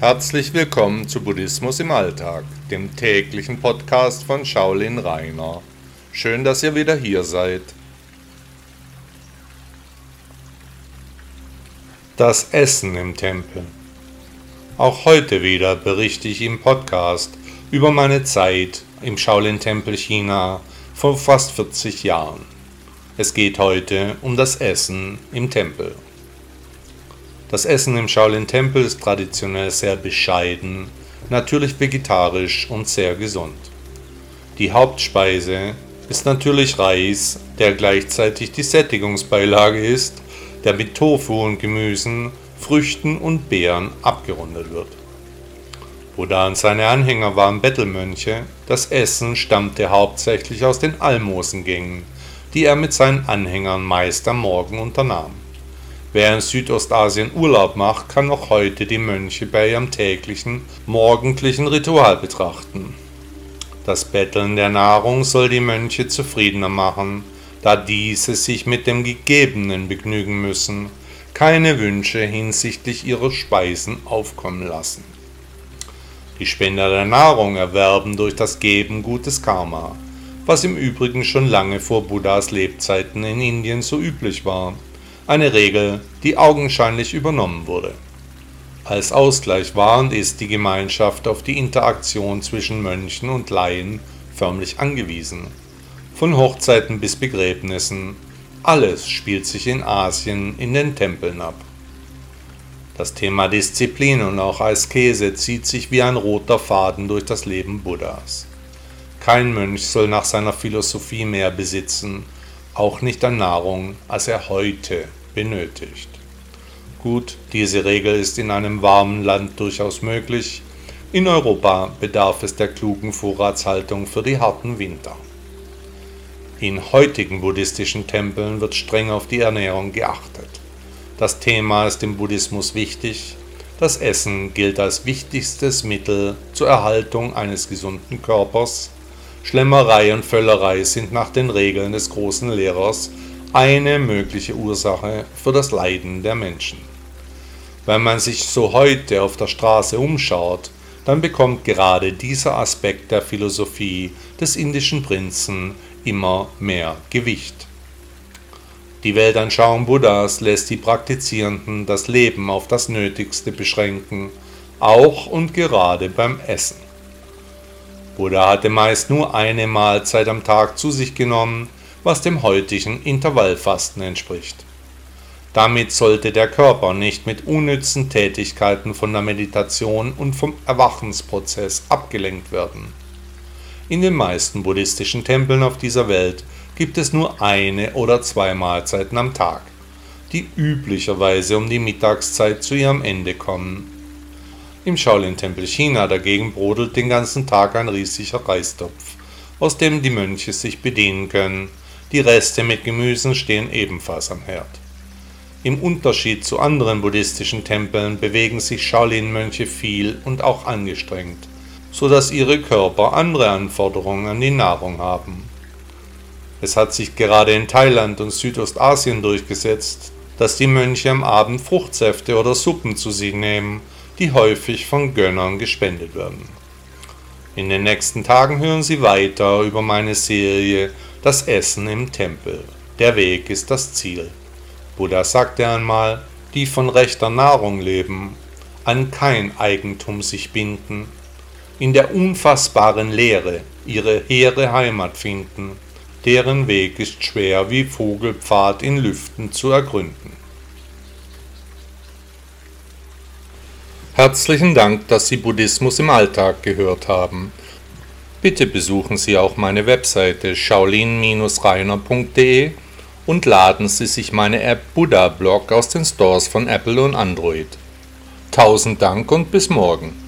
Herzlich willkommen zu Buddhismus im Alltag, dem täglichen Podcast von Shaolin Rainer. Schön, dass ihr wieder hier seid. Das Essen im Tempel. Auch heute wieder berichte ich im Podcast über meine Zeit im Shaolin-Tempel China vor fast 40 Jahren. Es geht heute um das Essen im Tempel. Das Essen im Shaolin-Tempel ist traditionell sehr bescheiden, natürlich vegetarisch und sehr gesund. Die Hauptspeise ist natürlich Reis, der gleichzeitig die Sättigungsbeilage ist, der mit Tofu und Gemüsen, Früchten und Beeren abgerundet wird. Buddha und seine Anhänger waren Bettelmönche, das Essen stammte hauptsächlich aus den Almosengängen, die er mit seinen Anhängern meist am Morgen unternahm. Wer in Südostasien Urlaub macht, kann noch heute die Mönche bei ihrem täglichen, morgendlichen Ritual betrachten. Das Betteln der Nahrung soll die Mönche zufriedener machen, da diese sich mit dem Gegebenen begnügen müssen, keine Wünsche hinsichtlich ihrer Speisen aufkommen lassen. Die Spender der Nahrung erwerben durch das Geben gutes Karma, was im Übrigen schon lange vor Buddhas Lebzeiten in Indien so üblich war eine Regel, die augenscheinlich übernommen wurde. Als Ausgleich war und ist die Gemeinschaft auf die Interaktion zwischen Mönchen und Laien förmlich angewiesen. Von Hochzeiten bis Begräbnissen, alles spielt sich in Asien in den Tempeln ab. Das Thema Disziplin und auch Askese zieht sich wie ein roter Faden durch das Leben Buddhas. Kein Mönch soll nach seiner Philosophie mehr besitzen, auch nicht an Nahrung, als er heute benötigt. Gut, diese Regel ist in einem warmen Land durchaus möglich, in Europa bedarf es der klugen Vorratshaltung für die harten Winter. In heutigen buddhistischen Tempeln wird streng auf die Ernährung geachtet. Das Thema ist im Buddhismus wichtig. Das Essen gilt als wichtigstes Mittel zur Erhaltung eines gesunden Körpers Schlemmerei und Völlerei sind nach den Regeln des großen Lehrers eine mögliche Ursache für das Leiden der Menschen. Wenn man sich so heute auf der Straße umschaut, dann bekommt gerade dieser Aspekt der Philosophie des indischen Prinzen immer mehr Gewicht. Die Weltanschauung Buddhas lässt die Praktizierenden das Leben auf das Nötigste beschränken, auch und gerade beim Essen. Buddha hatte meist nur eine Mahlzeit am Tag zu sich genommen, was dem heutigen Intervallfasten entspricht. Damit sollte der Körper nicht mit unnützen Tätigkeiten von der Meditation und vom Erwachensprozess abgelenkt werden. In den meisten buddhistischen Tempeln auf dieser Welt gibt es nur eine oder zwei Mahlzeiten am Tag, die üblicherweise um die Mittagszeit zu ihrem Ende kommen im Shaolin-Tempel China dagegen brodelt den ganzen Tag ein riesiger Reistopf, aus dem die Mönche sich bedienen können. Die Reste mit Gemüsen stehen ebenfalls am Herd. Im Unterschied zu anderen buddhistischen Tempeln bewegen sich Shaolin-Mönche viel und auch angestrengt, so dass ihre Körper andere Anforderungen an die Nahrung haben. Es hat sich gerade in Thailand und Südostasien durchgesetzt, dass die Mönche am Abend Fruchtsäfte oder Suppen zu sich nehmen, die häufig von Gönnern gespendet werden. In den nächsten Tagen hören Sie weiter über meine Serie Das Essen im Tempel. Der Weg ist das Ziel. Buddha sagte einmal, die von rechter Nahrung leben, an kein Eigentum sich binden, in der unfassbaren Lehre ihre hehre Heimat finden, deren Weg ist schwer wie Vogelpfad in Lüften zu ergründen. Herzlichen Dank, dass Sie Buddhismus im Alltag gehört haben. Bitte besuchen Sie auch meine Webseite shaolin-reiner.de und laden Sie sich meine App Buddha Blog aus den Stores von Apple und Android. Tausend Dank und bis morgen.